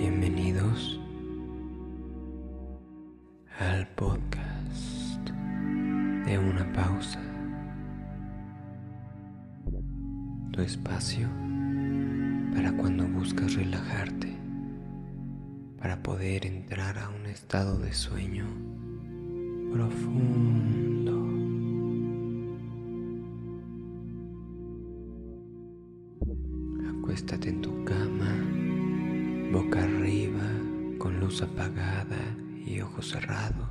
Bienvenidos al podcast de una pausa. Tu espacio para cuando buscas relajarte, para poder entrar a un estado de sueño profundo. Acuéstate en tu cama, boca arriba, con luz apagada y ojos cerrados.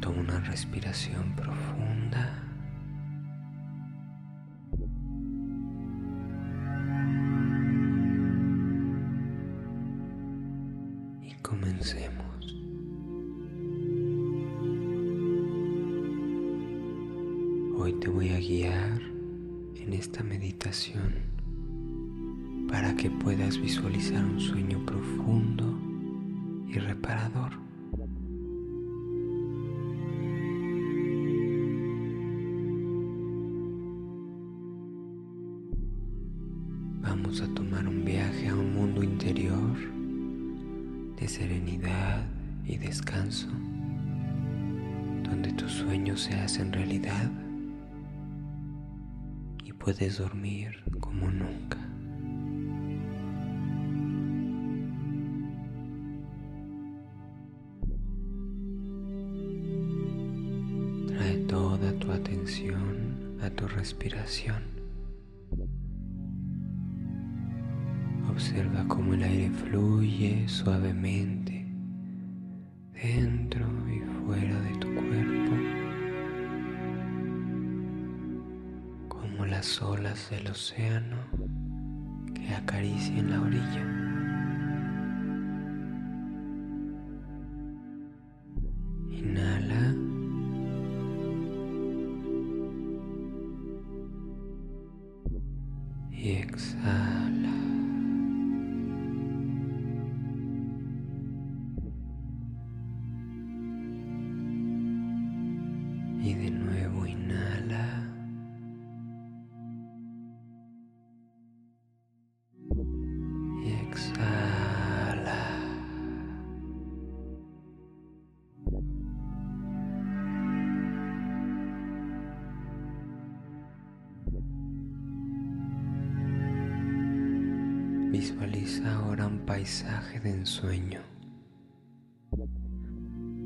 Toma una respiración profunda. Y comencemos. Hoy te voy a guiar en esta meditación para que puedas visualizar un sueño profundo y reparador. Vamos a tomar un viaje a un mundo interior de serenidad y descanso, donde tus sueños se hacen realidad y puedes dormir como nunca. Tu respiración. Observa cómo el aire fluye suavemente dentro y fuera de tu cuerpo, como las olas del océano que acarician la orilla. Exhala. Y de nuevo inhala. Y exhala. Visualiza ahora un paisaje de ensueño.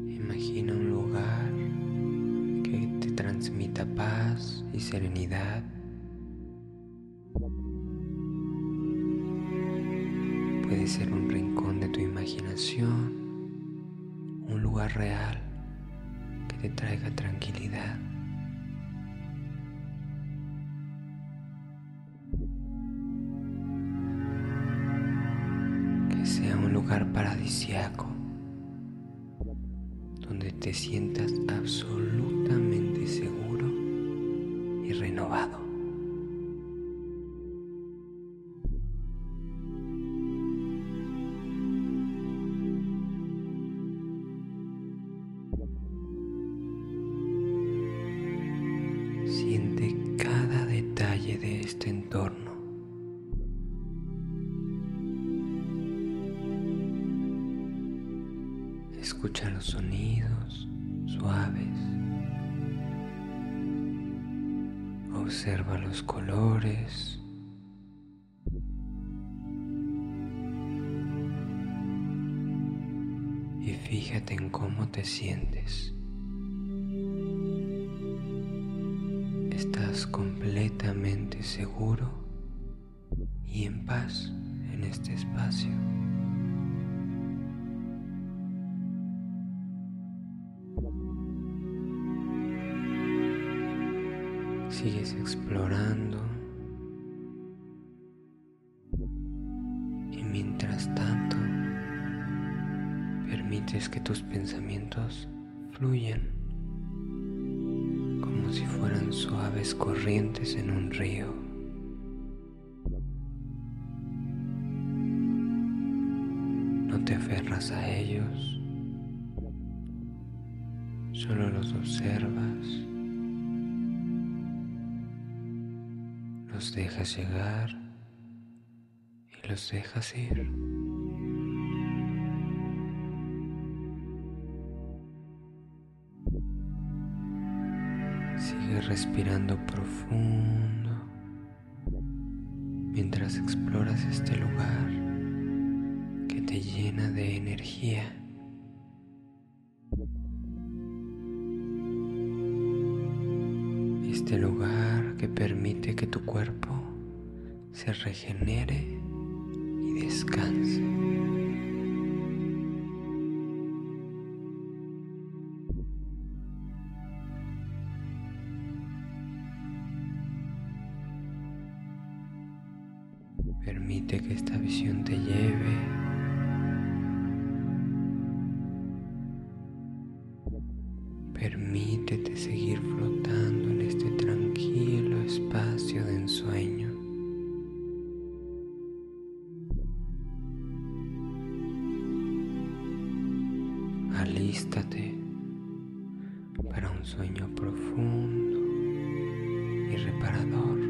Imagina un lugar que te transmita paz y serenidad. Puede ser un rincón de tu imaginación, un lugar real que te traiga tranquilidad. Lugar paradisiaco donde te sientas absolutamente seguro y renovado. Escucha los sonidos suaves. Observa los colores. Y fíjate en cómo te sientes. Estás completamente seguro y en paz en este espacio. Sigues explorando y mientras tanto permites que tus pensamientos fluyan como si fueran suaves corrientes en un río. No te aferras a ellos, solo los observas, los dejas llegar y los dejas ir. Sigue respirando profundo mientras exploras este lugar que te llena de energía. Este lugar que permite que tu cuerpo se regenere y descanse. Permite que esta visión te lleve Permítete seguir flotando en este tranquilo espacio de ensueño. Alístate para un sueño profundo y reparador.